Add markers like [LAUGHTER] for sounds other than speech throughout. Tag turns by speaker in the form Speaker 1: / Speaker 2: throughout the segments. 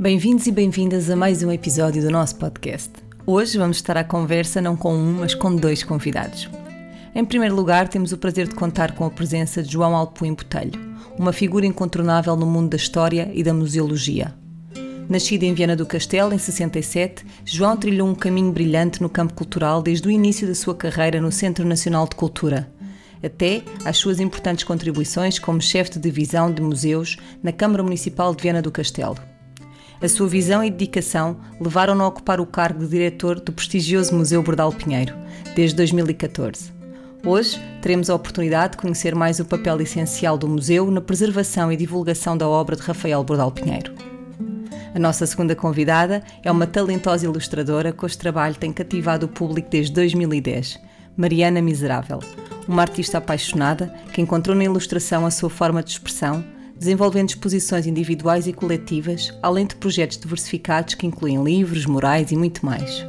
Speaker 1: Bem-vindos e bem-vindas a mais um episódio do nosso podcast. Hoje vamos estar à conversa não com um, mas com dois convidados. Em primeiro lugar, temos o prazer de contar com a presença de João Alpuim Botelho, uma figura incontornável no mundo da história e da museologia. Nascido em Viana do Castelo em 67, João trilhou um caminho brilhante no campo cultural desde o início da sua carreira no Centro Nacional de Cultura, até às suas importantes contribuições como chefe de divisão de museus na Câmara Municipal de Viana do Castelo. A sua visão e dedicação levaram-no a ocupar o cargo de diretor do prestigioso Museu Bordal Pinheiro, desde 2014. Hoje teremos a oportunidade de conhecer mais o papel essencial do museu na preservação e divulgação da obra de Rafael Bordal Pinheiro. A nossa segunda convidada é uma talentosa ilustradora cujo trabalho tem cativado o público desde 2010, Mariana Miserável, uma artista apaixonada que encontrou na ilustração a sua forma de expressão desenvolvendo exposições individuais e coletivas, além de projetos diversificados que incluem livros, murais e muito mais.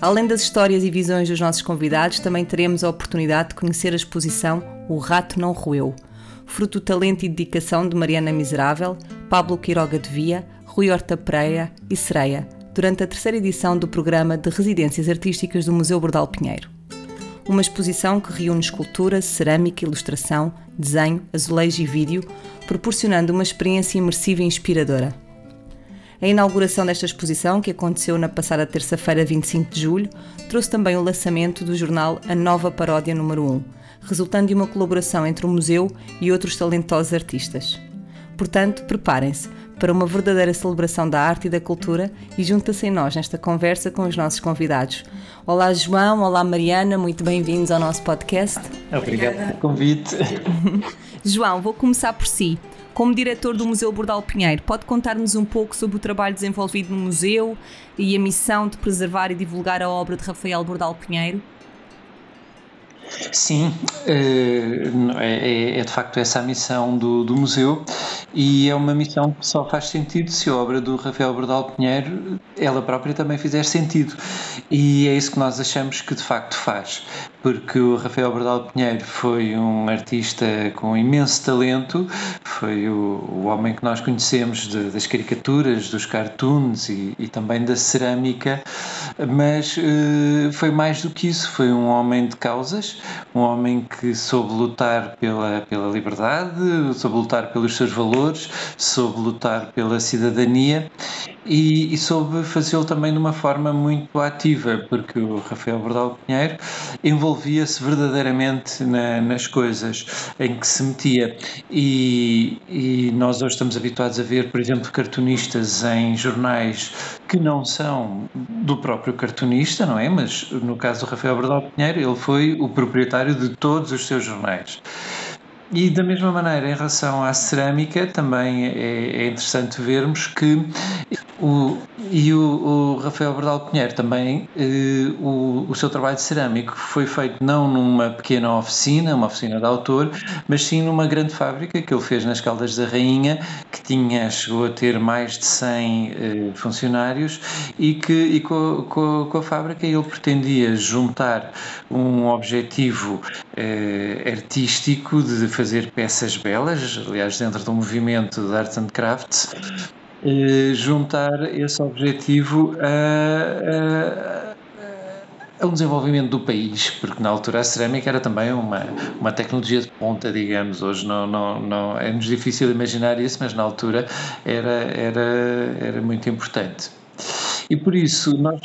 Speaker 1: Além das histórias e visões dos nossos convidados, também teremos a oportunidade de conhecer a exposição O Rato Não Roeu, fruto do talento e dedicação de Mariana Miserável, Pablo Quiroga de Via, Rui Horta Pereira e Sereia, durante a terceira edição do programa de Residências Artísticas do Museu Bordal Pinheiro uma exposição que reúne escultura, cerâmica, ilustração, desenho, azulejo e vídeo, proporcionando uma experiência imersiva e inspiradora. A inauguração desta exposição, que aconteceu na passada terça-feira, 25 de julho, trouxe também o lançamento do jornal A Nova Paródia número 1, resultando de uma colaboração entre o museu e outros talentosos artistas. Portanto, preparem-se para uma verdadeira celebração da arte e da cultura e junta-se em nós nesta conversa com os nossos convidados. Olá João, olá Mariana, muito bem-vindos ao nosso podcast.
Speaker 2: Obrigado pelo convite. [LAUGHS]
Speaker 1: João, vou começar por si. Como diretor do Museu Bordal Pinheiro, pode contar-nos um pouco sobre o trabalho desenvolvido no museu e a missão de preservar e divulgar a obra de Rafael Bordal Pinheiro?
Speaker 2: Sim, eh, é, é, de facto essa a missão do, do, museu e é uma missão que só faz sentido se a obra do Rafael Bordal Pinheiro, ela própria também fizer sentido. E é isso que nós achamos que de facto faz, porque o Rafael Bordal Pinheiro foi um artista com imenso talento, foi o, o homem que nós conhecemos de, das caricaturas, dos cartoons e, e também da cerâmica, mas uh, foi mais do que isso, foi um homem de causas, um homem que soube lutar pela, pela liberdade, soube lutar pelos seus valores, soube lutar pela cidadania e, e soube fazê-lo também de uma forma muito ativa, porque o Rafael Bordal Pinheiro envolvia-se verdadeiramente na, nas coisas em que se metia. E, e nós hoje estamos habituados a ver, por exemplo, cartunistas em jornais que não são do próprio cartunista, não é? Mas no caso do Rafael Bordal Pinheiro, ele foi o proprietário de todos os seus jornais. E da mesma maneira, em relação à cerâmica, também é, é interessante vermos que o, e o, o, Rafael Bordal Pinheiro também, eh, o, o seu trabalho de cerâmico foi feito não numa pequena oficina, uma oficina de autor, mas sim numa grande fábrica que ele fez nas Caldas da Rainha, que tinha, chegou a ter mais de 100 eh, funcionários e que e com, com, com, a fábrica ele pretendia juntar um objetivo eh, artístico de fazer peças belas, aliás, dentro do movimento de Arts and Crafts, eh, juntar esse objetivo a, a, a, um desenvolvimento do país, porque na altura a cerâmica era também uma, uma tecnologia de ponta, digamos. Hoje não, não, não é-nos difícil imaginar isso, mas na altura era, era, era muito importante. E por isso nós.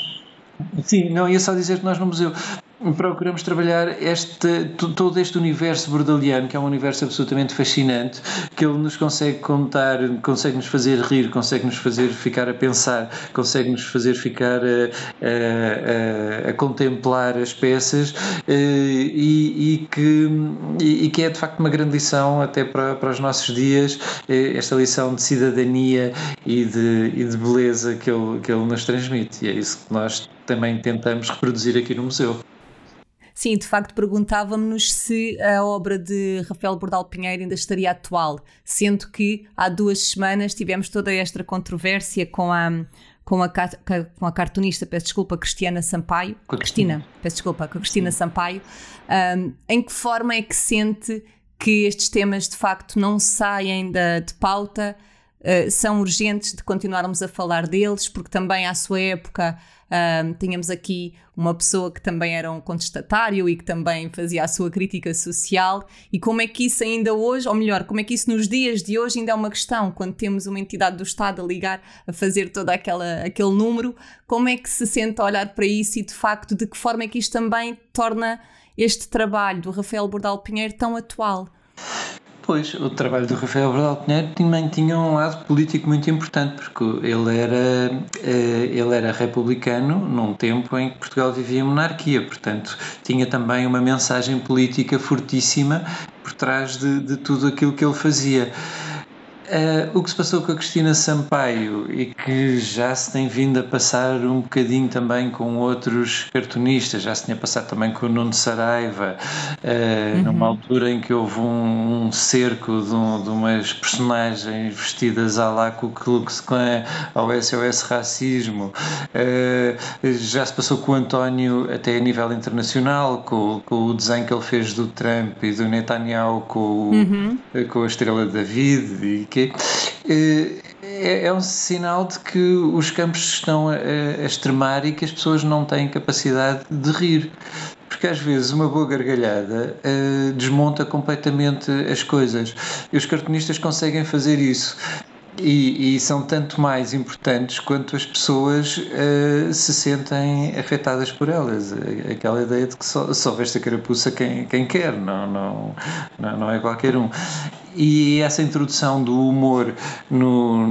Speaker 2: Sim, não ia só dizer que nós no museu procuramos trabalhar este, todo este universo bordaliano, que é um universo absolutamente fascinante, que ele nos consegue contar, consegue nos fazer rir, consegue nos fazer ficar a pensar, consegue nos fazer ficar a, a, a, a contemplar as peças eh, e, e, que, e, que é de facto uma grande lição até para, para os nossos dias, eh, esta lição de cidadania e de, e de beleza que ele, que ele nos transmite. E é isso que nós também tentamos reproduzir aqui no museu.
Speaker 1: Sim, de facto perguntávamos-nos se a obra de Rafael Bordal Pinheiro ainda estaria atual, sendo que há duas semanas tivemos toda esta controvérsia com a com a, com a cartunista, peço desculpa, Cristiana Sampaio, Cristina, peço desculpa, com a Cristina Sampaio, um, em que forma é que sente que estes temas de facto não saem da, de pauta, uh, são urgentes de continuarmos a falar deles, porque também à sua época tínhamos aqui uma pessoa que também era um contestatário e que também fazia a sua crítica social. E como é que isso ainda hoje, ou melhor, como é que isso nos dias de hoje ainda é uma questão, quando temos uma entidade do Estado a ligar, a fazer todo aquela, aquele número, como é que se sente a olhar para isso e de facto de que forma é que isto também torna este trabalho do Rafael Bordal Pinheiro tão atual?
Speaker 2: Pois, o trabalho do Rafael Bordal Pinheiro também tinha um lado político muito importante, porque ele era, eh, ele era republicano num tempo em que Portugal vivia monarquia, portanto, tinha também uma mensagem política fortíssima por trás de, de tudo aquilo que ele fazia. Uh, o que se passou com a Cristina Sampaio e que já se tem vindo a passar um bocadinho também com outros cartunistas, já se tinha passado também com o Nuno Saraiva, uh, uhum. numa altura em que houve um, um cerco de, um, de, umas personagens vestidas à lá com o Klux Klan, ao SOS Racismo, uh, já se passou com o António até a nível internacional, com, com, o desenho que ele fez do Trump e do Netanyahu com, uhum. com a estrela David e que eh, é, é um sinal de que os campos estão a, a extremar e que as pessoas não têm capacidade de rir porque às vezes uma boa gargalhada uh, desmonta completamente as coisas. E os cartunistas conseguem fazer isso. E, e, são tanto mais importantes quanto as pessoas uh, se sentem afetadas por elas. Aquela ideia de que só, só veste a carapuça quem, quem quer, não, não, não, não é qualquer um e essa introdução do humor no,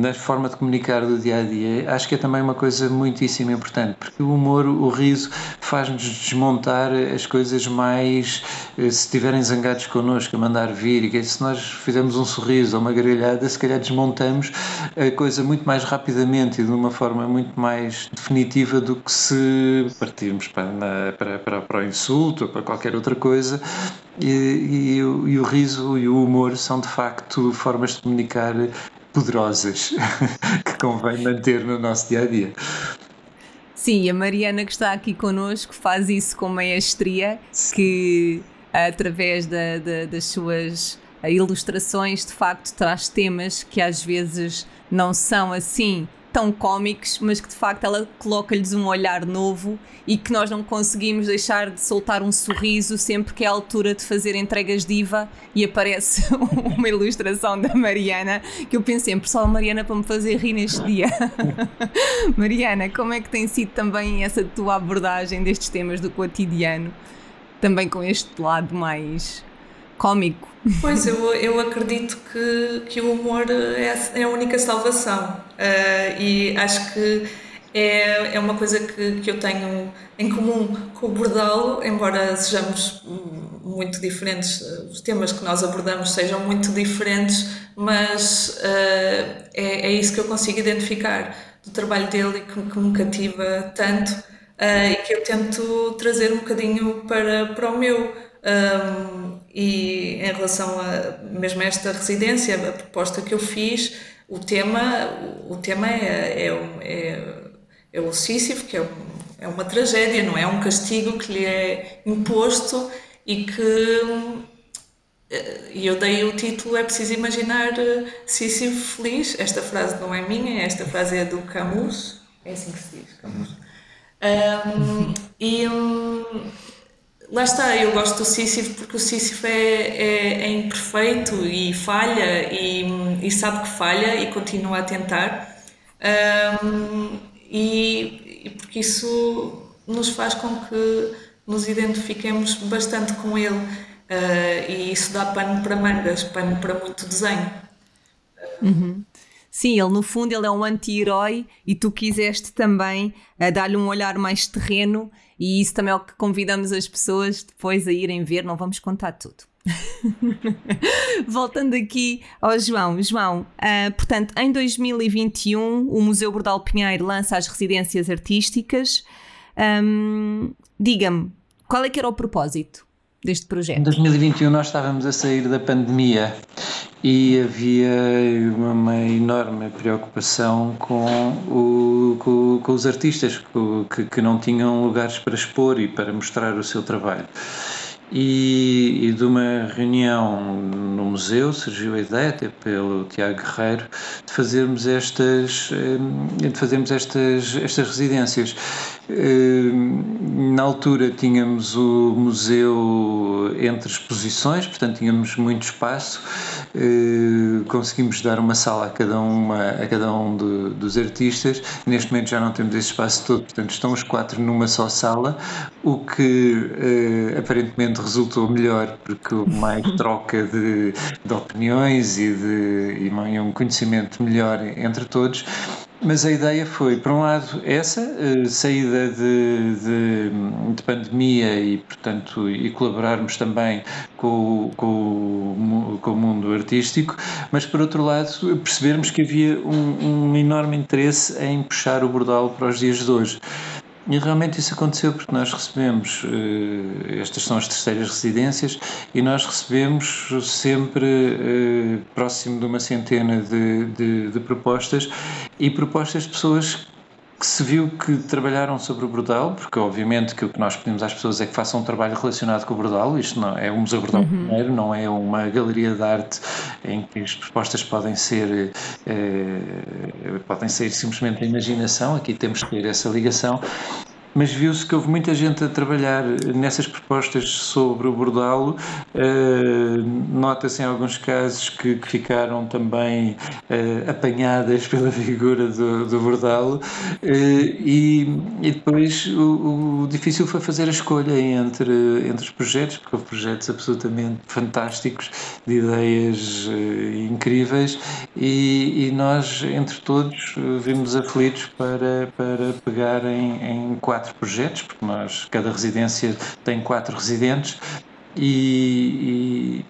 Speaker 2: na forma de comunicar do dia a dia acho que é também uma coisa muitíssimo importante porque o humor, o riso faz-nos desmontar as coisas mais eh, se estiverem zangados connosco a mandar vir e se nós fizermos um sorriso ou uma gargalhada se calhar desmontamos a coisa muito mais rapidamente e de uma forma muito mais definitiva do que se partirmos para, para, para, para o insulto ou para qualquer outra coisa e, e, e, o riso e o humor são de facto formas de comunicar poderosas [LAUGHS] que convém manter no nosso dia a dia.
Speaker 1: Sim, a Mariana que está aqui connosco faz isso com maestria, que através da, da, das suas ilustrações de facto traz temas que às vezes não são assim tão cómicos, mas que de facto ela coloca-lhes um olhar novo e que nós não conseguimos deixar de soltar um sorriso sempre que é a altura de fazer entregas diva e aparece [LAUGHS] uma ilustração da Mariana que eu penso sempre, só a Mariana para me fazer rir neste dia. [LAUGHS] Mariana, como é que tem sido também essa tua abordagem destes temas do cotidiano, também com este lado mais cómico?
Speaker 3: Pois, eu, eu acredito que, que o humor é, é a única salvação uh, e acho que é, é uma coisa que, que eu tenho em comum com o Bordal, embora sejamos muito diferentes, os temas que nós abordamos sejam muito diferentes, mas uh, é, é isso que eu consigo identificar do trabalho dele que, que me cativa tanto uh, e que eu tento trazer um bocadinho para, para o meu. Um, e em relação a mesmo a esta residência, a proposta que eu fiz, o tema, o tema é, é, é, é o Sísifo, que é, é uma tragédia, não é um castigo que lhe é imposto e que e eu dei o título É Preciso Imaginar Sísifo Feliz. Esta frase não é minha, esta frase é do Camus. É assim que se diz, Camus. Um, e, um, Lá está, eu gosto do Sísifo porque o Sísifo é, é, é imperfeito e falha e, e, sabe que falha e continua a tentar. Um, e, e, porque isso nos faz com que nos identifiquemos bastante com ele uh, e isso dá pano para mangas, pano para muito desenho.
Speaker 1: Uhum. Sim, ele no fundo ele é um anti-herói e tu quiseste também uh, dar-lhe um olhar mais terreno e isso também é o que convidamos as pessoas depois a irem ver, não vamos contar tudo. [LAUGHS] Voltando aqui ao João. João, uh, portanto, em 2021 o Museu Bordal Pinheiro lança as residências artísticas. Um, Diga-me, qual é que era o propósito deste projeto?
Speaker 2: Em 2021 nós estávamos a sair da pandemia e havia uma enorme preocupação com, o, com, com os artistas que, que não tinham lugares para expor e para mostrar o seu trabalho. E, e, de uma reunião no museu surgiu a ideia, até pelo Tiago Guerreiro, de fazermos estas, eh, de fazermos estas, estas residências. Eh, na altura tínhamos o museu entre exposições, portanto tínhamos muito espaço, eh, conseguimos dar uma sala a cada, uma, a cada um de, dos artistas. Neste momento já não temos esse espaço todo, portanto estão os quatro numa só sala, o que eh, resultou melhor, porque mais [LAUGHS] troca de, de opiniões e, de, e um conhecimento melhor entre todos. Mas a ideia foi, por um lado, essa, uh, saída de, de, de, pandemia e, portanto, e colaborarmos também com, com, com, o mundo artístico, mas, por outro lado, percebermos que havia um, um enorme interesse em puxar o bordal para os dias de hoje. E realmente isso aconteceu porque nós recebemos, eh, estas são as terceiras residências, e nós recebemos sempre eh, próximo de uma centena de, de, de propostas, e propostas de pessoas que se viu que trabalharam sobre o Bordal, porque obviamente que o que nós pedimos às pessoas é que façam um trabalho relacionado com o Bordal, isto não é um Museu Bordal uhum. primeiro, não é uma galeria de arte em que as propostas podem ser eh, podem ser simplesmente a imaginação, aqui temos que ter essa ligação mas viu-se que houve muita gente a trabalhar nessas propostas sobre o bordalo. Uh, Nota-se em alguns casos que, que ficaram também uh, apanhadas [LAUGHS] pela figura do, do bordalo. Uh, e, e, depois o, o, difícil foi fazer a escolha entre, entre os projetos, porque houve projetos absolutamente fantásticos, de ideias incríveis, e, e, nós, entre todos, vimos aflitos para, para pegar em, em quatro quatro projetos, porque nós, cada residência tem quatro residentes, e,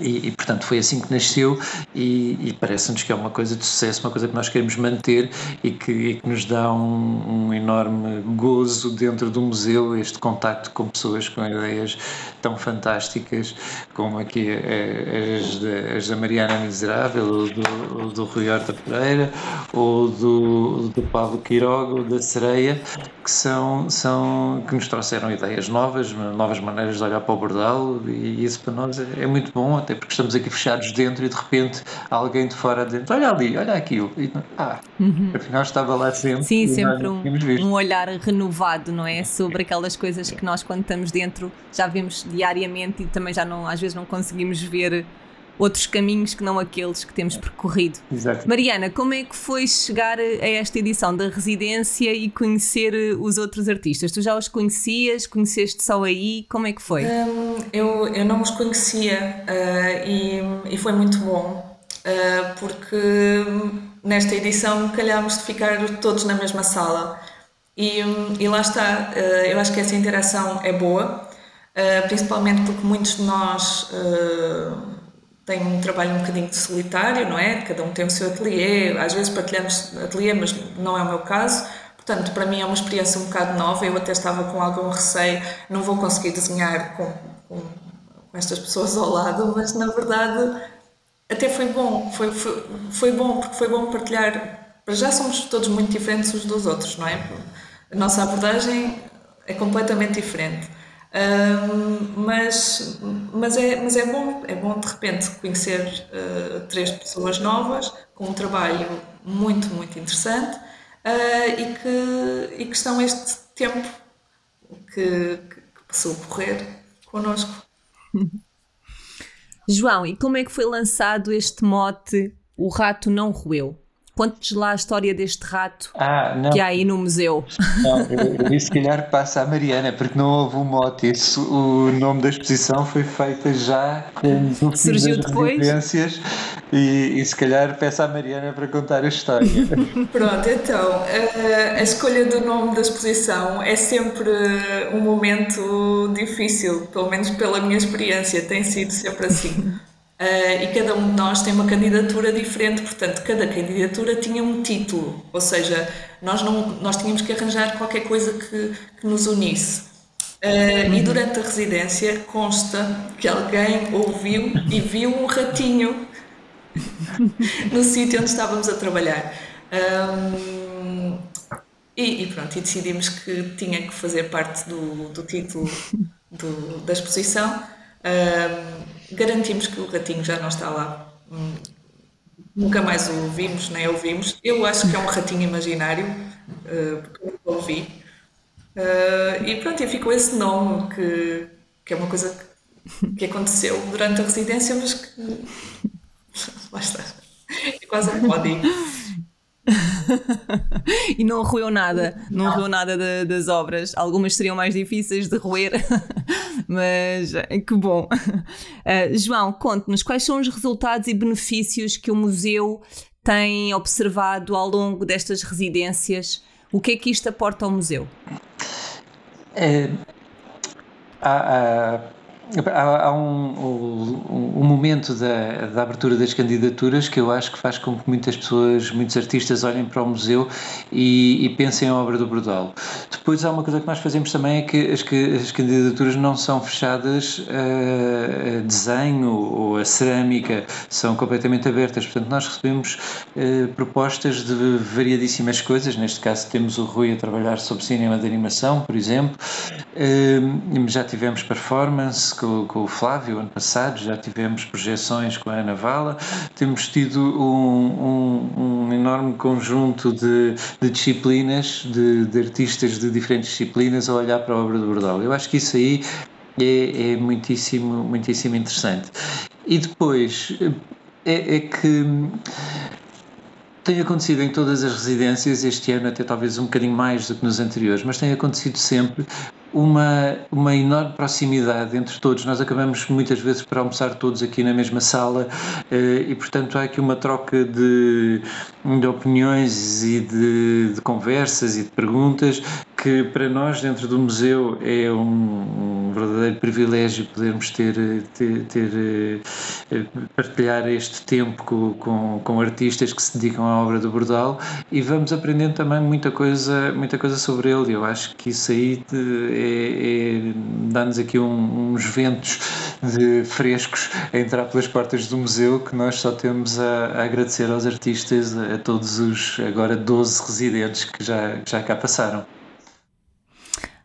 Speaker 2: e, e, portanto foi assim que nasceu e, e parece-nos que é uma coisa de sucesso, uma coisa que nós queremos manter e que, e que nos dá um, um, enorme gozo dentro do museu, este contacto com pessoas com ideias tão fantásticas como aqui as da, as da Mariana Miserável, ou do, do Rui Horta Pereira, ou do, do Pablo Quiroga, ou da Sereia, que são, são que nos trouxeram ideias novas, novas maneiras de olhar para o bordal e isso para nós é, é muito bom até porque estamos aqui fechados dentro e de repente alguém de fora dentro, olha ali, olha aquilo. E, ah, uhum. afinal estava lá sempre.
Speaker 1: Sim, sempre um, um, olhar renovado, não é? Sobre aquelas coisas que nós, quando estamos dentro, já vemos diariamente e também já não, às vezes não conseguimos ver outros caminhos que não aqueles que temos percorrido.
Speaker 2: Exato.
Speaker 1: Mariana, como é que foi chegar a esta edição da residência e conhecer eh, os outros artistas? Tu já os conhecias? Conheceste só aí? Como é que foi?
Speaker 3: Um, eu, eu não os conhecia uh, e, e foi muito bom, uh, porque nesta edição calhámos de ficar todos na mesma sala. E, e lá está, uh, eu acho que essa interação é boa, principalmente porque muitos de nós tem um trabalho um bocadinho solitário, não é? Cada um tem o seu ateliê, às vezes partilhamos ateliê, mas não é o meu caso. Portanto, para mim é uma experiência um bocado nova. Eu até estava com algum receio, não vou conseguir desenhar com, com, com estas pessoas ao lado, mas na verdade até foi bom. Foi, foi, foi bom, porque foi bom partilhar. Para já somos todos muito diferentes uns dos outros, não é? A nossa abordagem é completamente diferente. Mas, mas, é, mas é bom, é bom de repente conhecer uh, três pessoas novas com um trabalho muito, muito interessante uh, e, que, e que estão este tempo que, que passou a correr connosco. [LAUGHS]
Speaker 1: João, e como é que foi lançado este mote O Rato Não Roeu? Conte-nos lá a história deste rato
Speaker 2: ah,
Speaker 1: que há aí no museu.
Speaker 2: Não, eu, eu se calhar passa a Mariana, porque não houve um mote. Isso, o nome da exposição foi feita já no
Speaker 1: Surgiu das depois.
Speaker 2: e, e se calhar peço à Mariana para contar a história. [LAUGHS]
Speaker 3: Pronto, então, a, a escolha do nome da exposição é sempre um momento difícil, pelo menos pela minha experiência, tem sido sempre assim. Uh, e cada um de nós tem uma candidatura diferente, portanto, cada candidatura tinha um título, ou seja, nós, não, nós tínhamos que arranjar qualquer coisa que, que nos unisse. Uh, e durante a residência consta que alguém ouviu e viu um ratinho [LAUGHS] no sítio onde estávamos a trabalhar. Um, e, e, pronto, e decidimos que tinha que fazer parte do, do título do, da exposição. Um, garantimos que o ratinho já não está lá. Hum, nunca mais o vimos, nem ouvimos. Eu acho que é um ratinho imaginário, uh, porque nunca ouvi. Uh, e pronto, e ficou esse nome, que, que é uma coisa que, que aconteceu durante a residência, mas que. [LAUGHS] Lá está. É quase um pódio. [LAUGHS]
Speaker 1: e não roeu nada, não, não. roeu nada de, das obras. Algumas seriam mais difíceis de roer, [LAUGHS] mas eh, que bom. Uh, [LAUGHS] João, conte-nos quais são os resultados e benefícios que o museu tem observado ao longo destas residências. O que é que isto aporta ao museu?
Speaker 2: É, há, há Há, há um, um, um, momento da, da, abertura das candidaturas que eu acho que faz com que muitas pessoas, muitos artistas olhem para o museu e, e pensem a obra do Brodal. Depois há uma coisa que nós fazemos também é que as, que as candidaturas não são fechadas a, a, desenho ou a cerâmica, são completamente abertas. Portanto, nós recebemos uh, propostas de variadíssimas coisas. Neste caso temos o Rui a trabalhar sobre cinema de animação, por exemplo. Uh, já tivemos performance com, com, o Flávio ano passado, já tivemos projeções com a Ana Vala, temos tido um, um, um enorme conjunto de, de disciplinas, de, de, artistas de diferentes disciplinas a olhar para a obra do Bordal. Eu acho que isso aí é, é muitíssimo, muitíssimo interessante. E depois é, é que tem acontecido em todas as residências, este ano até talvez um bocadinho mais do que nos anteriores, mas tem acontecido sempre uma, uma enorme proximidade entre todos. Nós acabamos muitas vezes por almoçar todos aqui na mesma sala eh, e, portanto, há aqui uma troca de, de opiniões e de, de conversas e de perguntas que para nós dentro do museu é um, um verdadeiro privilégio podermos ter, ter, ter, eh, partilhar este tempo com, com, com, artistas que se dedicam à obra do Bordal e vamos aprendendo também muita coisa, muita coisa sobre ele. Eu acho que isso aí é, é dá-nos aqui um, uns ventos de frescos a entrar pelas portas do museu que nós só temos a, a agradecer aos artistas, a todos os agora 12 residentes que já, que já cá passaram.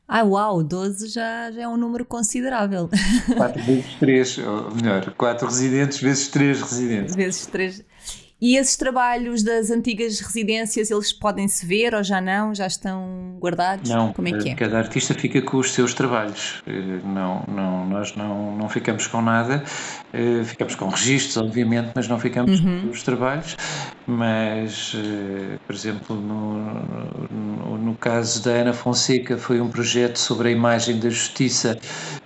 Speaker 1: Ah, uau, 12 já, já é um número considerável.
Speaker 2: 4 vezes 3, ou melhor, 4 residentes vezes 3 residentes.
Speaker 1: Vezes 3. E esses trabalhos das antigas residências, eles podem se ver ou já não? Já estão guardados?
Speaker 2: Não,
Speaker 1: Como é que é?
Speaker 2: cada artista fica com os seus trabalhos. Eh, não, não, nós não, não ficamos com nada. Eh, ficamos com registros, obviamente, mas não ficamos uhum. com os trabalhos. Mas, eh, por exemplo, no, no, no caso da Ana Fonseca, foi um projeto sobre a imagem da justiça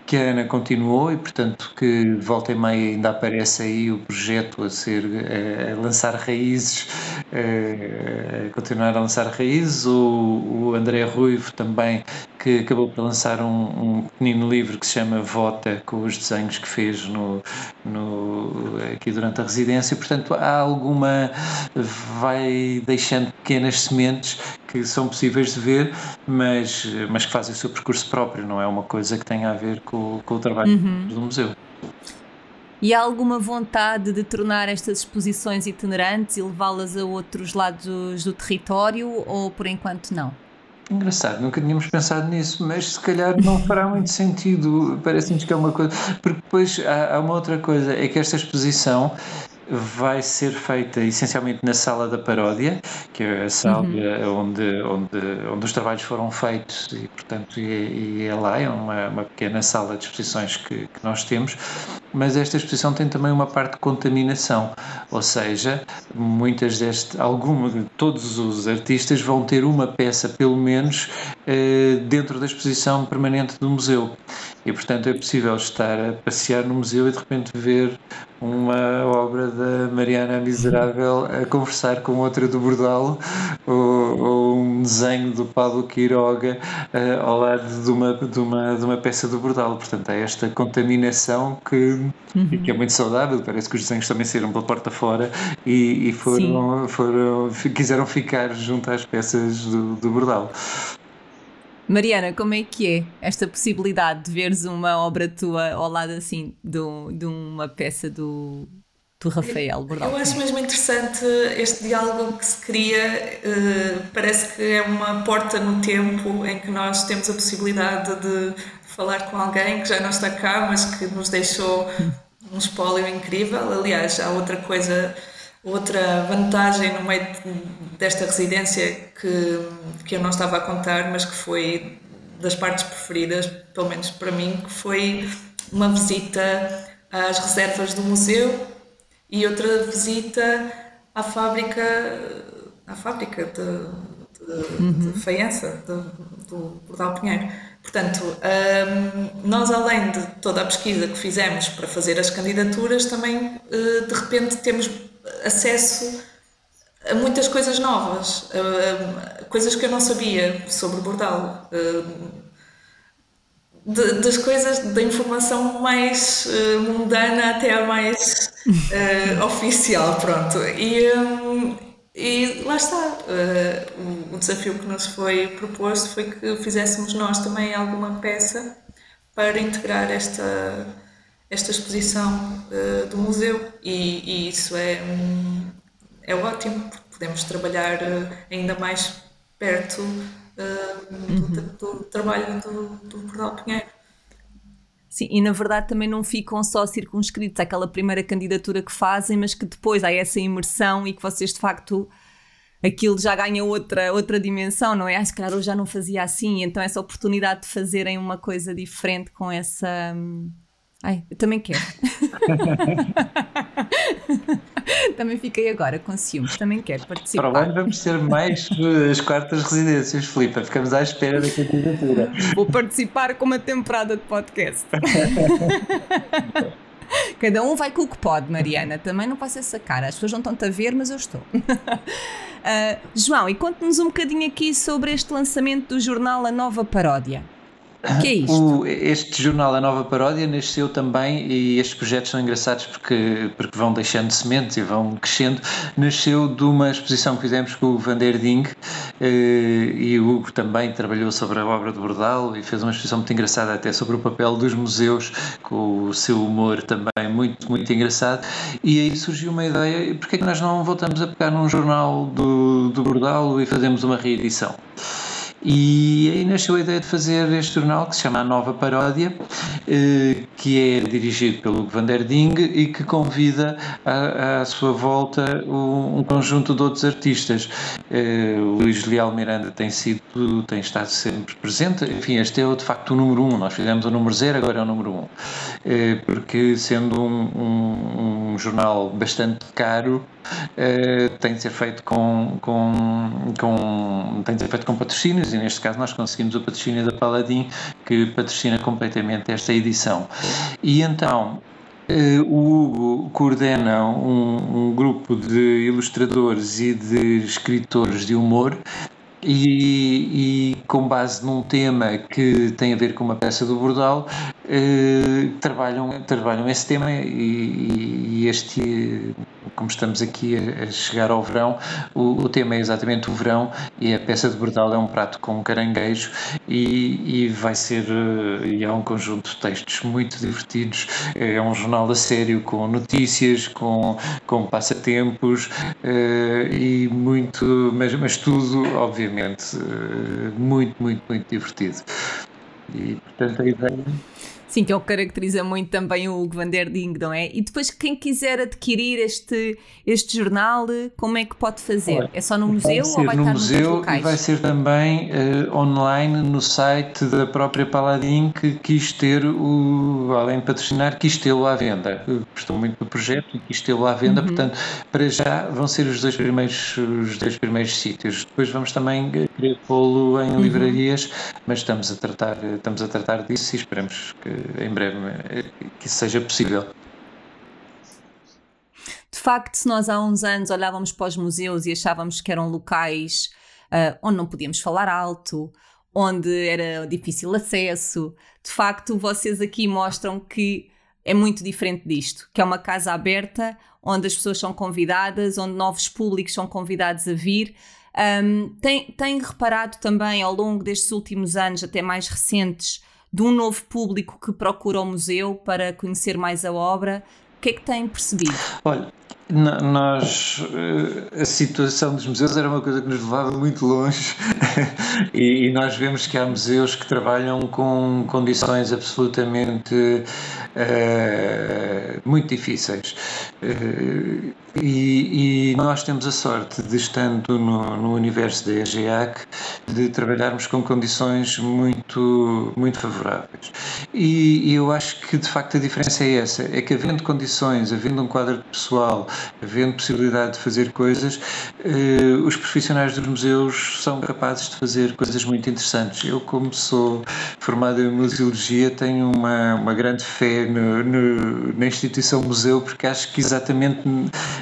Speaker 2: que a Ana continuou e, portanto, que volta e meia ainda aparece aí o projeto a ser a lançar raízes, a continuar a lançar raízes. O, o André Ruivo também, que acabou por lançar um, um pequenino livro que se chama Vota, com os desenhos que fez no, no, aqui durante a residência. Portanto, há alguma. vai deixando pequenas sementes que são possíveis de ver, mas, mas que fazem o seu percurso próprio, não é uma coisa que tenha a ver com, com o trabalho uhum. do museu.
Speaker 1: E há alguma vontade de tornar estas exposições itinerantes e levá-las a outros lados do território ou por enquanto não?
Speaker 2: Engraçado, nunca tínhamos pensado nisso, mas se calhar não fará muito sentido. Parece-nos que é uma coisa. Porque depois há, há, uma outra coisa, é que esta exposição vai ser feita essencialmente na Sala da Paródia, que é a sala uhum. onde, onde, onde os trabalhos foram feitos e, portanto, e, e é lá, é uma, uma pequena sala de exposições que, que nós temos, mas esta exposição tem também uma parte de contaminação, ou seja, muitas deste, alguma, todos os artistas vão ter uma peça, pelo menos, eh, dentro da exposição permanente do museu. E, portanto, é possível estar a passear no museu e de repente ver uma obra da Mariana Miserável a conversar com outra do Bordalo ou, ou um desenho do Pablo Quiroga uh, ao lado de uma, de, uma, de uma peça do Bordalo. Portanto, há esta contaminação que, uhum. que é muito saudável. Parece que os desenhos também saíram pela porta fora e, e foram, foram, quiseram ficar junto às peças do, do Bordalo.
Speaker 1: Mariana, como é que é esta possibilidade de veres uma obra tua ao lado assim de, de uma peça do, do Rafael Bordal?
Speaker 3: Eu acho mesmo interessante este diálogo que se cria. Uh, parece que é uma porta no tempo em que nós temos a possibilidade de falar com alguém que já não está cá, mas que nos deixou um [LAUGHS] espólio incrível. Aliás, há outra coisa Outra vantagem no meio desta residência que, que eu não estava a contar, mas que foi das partes preferidas, pelo menos para mim, que foi uma visita às reservas do museu e outra visita à fábrica, à fábrica de, de, uhum. de faiança do, do Bordal Pinheiro. Portanto, um, nós além de toda a pesquisa que fizemos para fazer as candidaturas, também uh, de repente temos acesso a muitas coisas novas, a, a coisas que eu não sabia sobre o bordal. De, das coisas, da informação mais uh, mundana até a mais uh, [LAUGHS] oficial, pronto. E, um, e lá está. Uh, o, o, desafio que nos foi proposto foi que fizéssemos nós também alguma peça para integrar esta esta exposição uh, do museu e, e, isso é, um, é ótimo porque podemos trabalhar uh, ainda mais perto uh, do, uhum. do, trabalho do, do Portal Pinheiro.
Speaker 1: Sim, e na verdade também não ficam só circunscritos àquela primeira candidatura que fazem, mas que depois há essa imersão e que vocês de facto aquilo já ganha outra, outra dimensão, não é? Ah, se calhar eu já não fazia assim, então essa oportunidade de fazerem uma coisa diferente com essa. Ai, eu também quero. [LAUGHS] também fiquei agora com ciúmes, também quero participar.
Speaker 2: Para vamos ter mais eh, as quartas residências, Filipe. Ficamos à espera da candidatura.
Speaker 1: Vou participar com uma temporada de podcast. [LAUGHS] Cada um vai com o que pode, Mariana. Também não passa essa cara. As pessoas não estão-te a ver, mas eu estou. Uh, [LAUGHS] João, e conte-nos um bocadinho aqui sobre este lançamento do jornal A Nova Paródia. Que é isto?
Speaker 2: O, este jornal, A Nova Paródia, nasceu também, e estes projetos são engraçados porque, porque vão deixando sementes e vão crescendo, nasceu de uma exposição que fizemos com o Van der Ding, eh, e o Hugo também trabalhou sobre a obra de Bordal e fez uma exposição muito engraçada até sobre o papel dos museus, com o seu humor também muito, muito engraçado, e aí surgiu uma ideia, porque é que nós não voltamos a pegar num jornal do, do Bordal e fazemos uma reedição? E aí nasceu a ideia de fazer este jornal que se chama A Nova Paródia, eh, que é dirigido pelo Van der Ding e que convida à, sua volta um conjunto de outros artistas. Eh, o Luís Leal Miranda tem sido, tem estado sempre presente, enfim, este é de facto o número um, nós fizemos o número zero, agora é o número um, eh, porque sendo um, um, um jornal bastante caro, tem de ser feito com, com, com, tem de ser feito com patrocínios e neste caso nós conseguimos o patrocínio da Paladin, que patrocina completamente esta edição. E então, Uh, o Hugo coordena um, um, grupo de ilustradores e de escritores de humor e, e, com base num tema que tem a ver com uma peça do Bordal, eh, trabalham, trabalham esse tema e, e, este, como estamos aqui a, chegar ao verão, o, o, tema é exatamente o verão e a peça de Bordal é um prato com caranguejo e, e vai ser, eh, e é um conjunto de textos muito divertidos, é um jornal a sério com notícias, com, com passatempos eh, e muito, mas, mas tudo, obviamente obviamente, eh, muito, muito, muito divertido. E, portanto, a ideia
Speaker 1: Sim, que é o que caracteriza muito também o Hugo van der Ding, não é? E depois, quem quiser adquirir este, este jornal, como é que pode fazer? Olha, é só no museu ou vai
Speaker 2: no
Speaker 1: estar
Speaker 2: museu
Speaker 1: locais?
Speaker 2: E vai ser também uh, online no site da própria Paladin que quis ter o, além de patrocinar, quis tê-lo à venda. Gostou muito do projeto e quis tê-lo à venda, uhum. portanto, para já vão ser os dois primeiros, os dois primeiros sítios. Depois vamos também querer pô-lo em uhum. livrarias, mas estamos a tratar, estamos a tratar disso e esperamos que em breve que isso seja possível.
Speaker 1: De facto, se nós há uns anos olhávamos para os museus e achávamos que eram locais uh, onde não podíamos falar alto, onde era difícil acesso, de facto, vocês aqui mostram que é muito diferente disto, que é uma casa aberta onde as pessoas são convidadas, onde novos públicos são convidados a vir. Um, tem, tem reparado também ao longo destes últimos anos, até mais recentes, de um novo público que procura o museu para conhecer mais a obra? O que é que tem percebido?
Speaker 2: Olha, nós eh, a situação dos museus era uma coisa que nos levava muito longe [LAUGHS] e, nós vemos que há museus que trabalham com condições absolutamente uh, muito difíceis. Uh, e, e, nós temos a sorte de estando no, no universo da EGEAC de trabalharmos com condições muito muito favoráveis. E, e eu acho que de facto a diferença é essa é que havendo condições havendo um quadro pessoal havendo possibilidade de fazer coisas, eh, os profissionais dos museus são capazes de fazer coisas muito interessantes. Eu, como sou formado em museologia, tenho uma, uma grande fé no, no, na instituição museu, porque acho que exatamente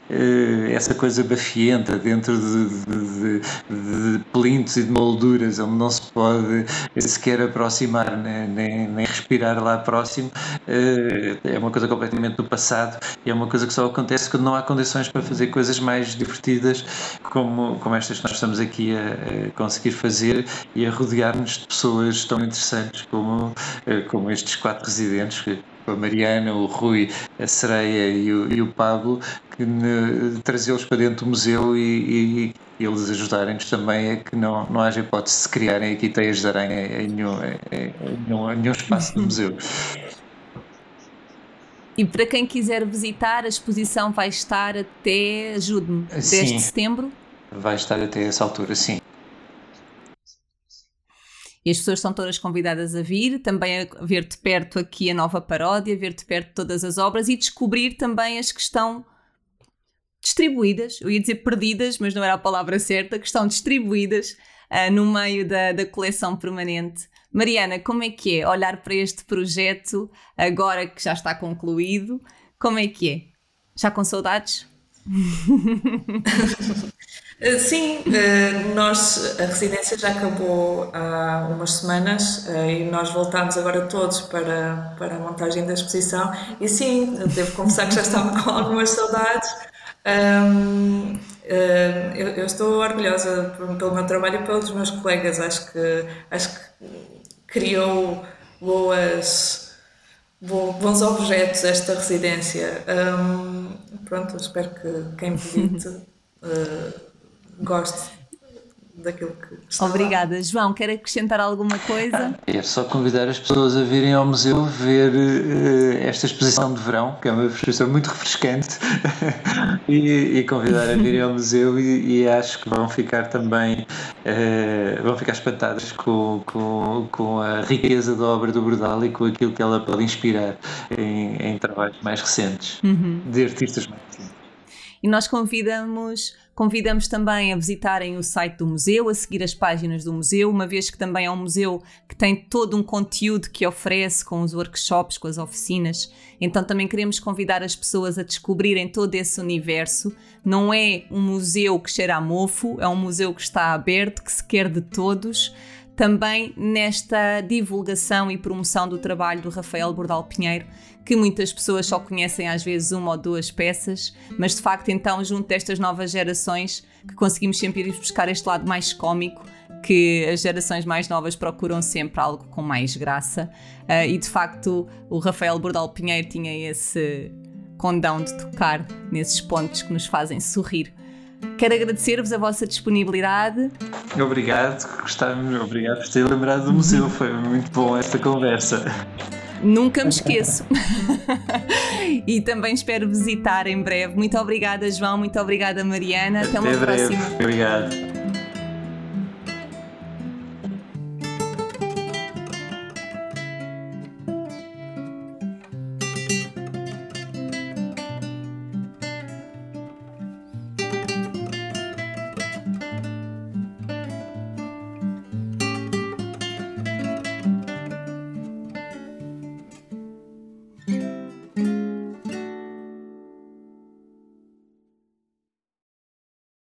Speaker 2: eh, essa coisa bafienta dentro de, de, de, de plintos e de molduras, onde não se pode sequer aproximar nem, nem, nem respirar lá próximo, eh, é uma coisa completamente do passado e é uma coisa que só acontece quando não há condições para fazer coisas mais divertidas, como, como estas que nós estamos aqui a, a conseguir fazer e a rodear-nos de pessoas tão interessantes como, eh, como estes quatro residentes, a Mariana, o Rui, a Sereia e o, e o Pablo, que trazê-los para dentro do museu e, e eles ajudarem-nos também a que não, não haja hipótese de se criarem aqui teias de aranha em nenhum, em nenhum, em nenhum espaço do museu.
Speaker 1: E para quem quiser visitar, a exposição vai estar até, ajude-me, 10 de setembro?
Speaker 2: Vai estar até essa altura, sim.
Speaker 1: E as pessoas são todas convidadas a vir, também a ver de perto aqui a nova paródia, ver de perto todas as obras e descobrir também as que estão distribuídas, eu ia dizer perdidas, mas não era a palavra certa, que estão distribuídas uh, no meio da, da coleção permanente Mariana, como é que é olhar para este projeto agora que já está concluído? Como é que é? Já com saudades? [LAUGHS]
Speaker 3: Eh, sim, eh, nós, a residência já acabou há umas semanas eh, e nós voltámos agora todos para, para a montagem da exposição e sim, devo confessar que já estava [LAUGHS] com algumas saudades. Eu, estou orgulhosa pelo meu trabalho e pelos meus colegas, acho que, acho que criou boas, bons objetos esta residência. Um, pronto, espero que quem visite uh, [LAUGHS] goste daquilo que está
Speaker 1: Obrigada.
Speaker 3: Lá.
Speaker 1: João, quer acrescentar alguma coisa?
Speaker 2: É só convidar as pessoas a virem ao museu ver uh, esta exposição de verão, que é uma exposição muito refrescante, [LAUGHS] e, e, convidar a virem ao museu e, e, acho que vão ficar também uh, vão ficar espantadas com, com, com a riqueza da obra do Bordal e com aquilo que ela pode inspirar em, em trabalhos mais recentes, uhum. de artistas mais recentes.
Speaker 1: E nós convidamos Convidamos também a visitarem o site do museu, a seguir as páginas do museu, uma vez que também é um museu que tem todo um conteúdo que oferece com os workshops, com as oficinas. Então também queremos convidar as pessoas a descobrirem todo esse universo. Não é um museu que cheira a mofo, é um museu que está aberto, que se quer de todos também nesta divulgação e promoção do trabalho do Rafael Bordal Pinheiro, que muitas pessoas só conhecem às vezes uma ou duas peças, mas de facto então junto destas novas gerações que conseguimos sempre ir buscar este lado mais cômico que as gerações mais novas procuram sempre algo com mais graça uh, e de facto o Rafael Bordal Pinheiro tinha esse condão de tocar nesses pontos que nos fazem sorrir Quero agradecer-vos a vossa disponibilidade.
Speaker 2: Obrigado, gostava, obrigado por ter lembrado do museu, foi muito bom esta conversa.
Speaker 1: Nunca me esqueço. [LAUGHS] e também espero visitar em breve. Muito obrigada, João. Muito obrigada, Mariana. Até, Até uma
Speaker 2: breve.
Speaker 1: próxima.
Speaker 2: Obrigado.